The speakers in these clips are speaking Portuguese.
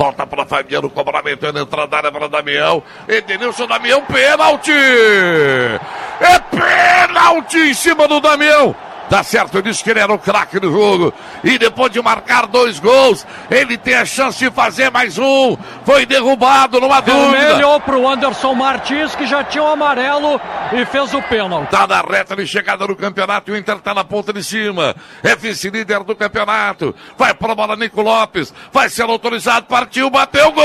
Volta para Fabiano, cobramento na entrada da área para Damião. Edenilson Damião, pênalti! É pênalti em cima do Damião! Tá certo, eu disse que ele era o craque do jogo. E depois de marcar dois gols, ele tem a chance de fazer mais um. Foi derrubado numa dúvida. Vermelho pro Anderson Martins, que já tinha o um amarelo e fez o pênalti. Tá na reta de chegada no campeonato. O Inter tá na ponta de cima. É vice-líder do campeonato. Vai pra bola Nico Lopes. Vai ser autorizado. Partiu, bateu. Gol!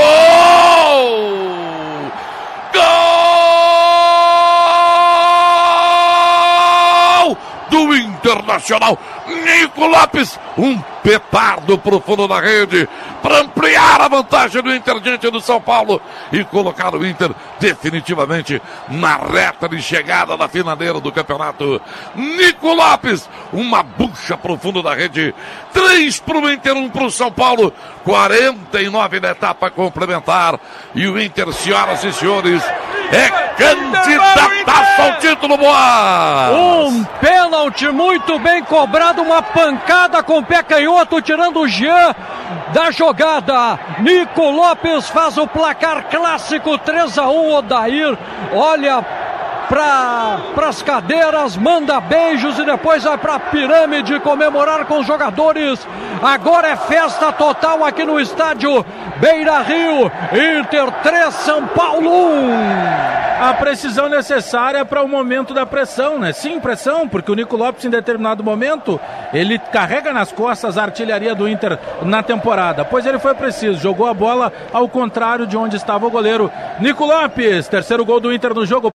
Do Internacional. Nico Lopes. Um petardo pro fundo da rede para ampliar a vantagem do Inter diante do São Paulo e colocar o Inter definitivamente na reta de chegada da finaleira do campeonato. Nico Lopes, uma bucha pro fundo da rede, três para o Inter, um para o São Paulo, 49 na etapa complementar e o Inter, senhoras e senhores, é candidataço ao título, boa! Um pênalti muito bem cobrado, uma pancada com o pé canhoto, tirando o Jean da jogada. Nico Lopes faz o placar clássico 3 a 1 Odair. Olha para as cadeiras, manda beijos e depois vai para a pirâmide comemorar com os jogadores. Agora é festa total aqui no estádio Beira Rio. Inter 3, São Paulo 1. A precisão necessária para o momento da pressão, né? Sim, pressão, porque o Nico Lopes, em determinado momento, ele carrega nas costas a artilharia do Inter na temporada. Pois ele foi preciso, jogou a bola ao contrário de onde estava o goleiro Nico Lopes. Terceiro gol do Inter no jogo.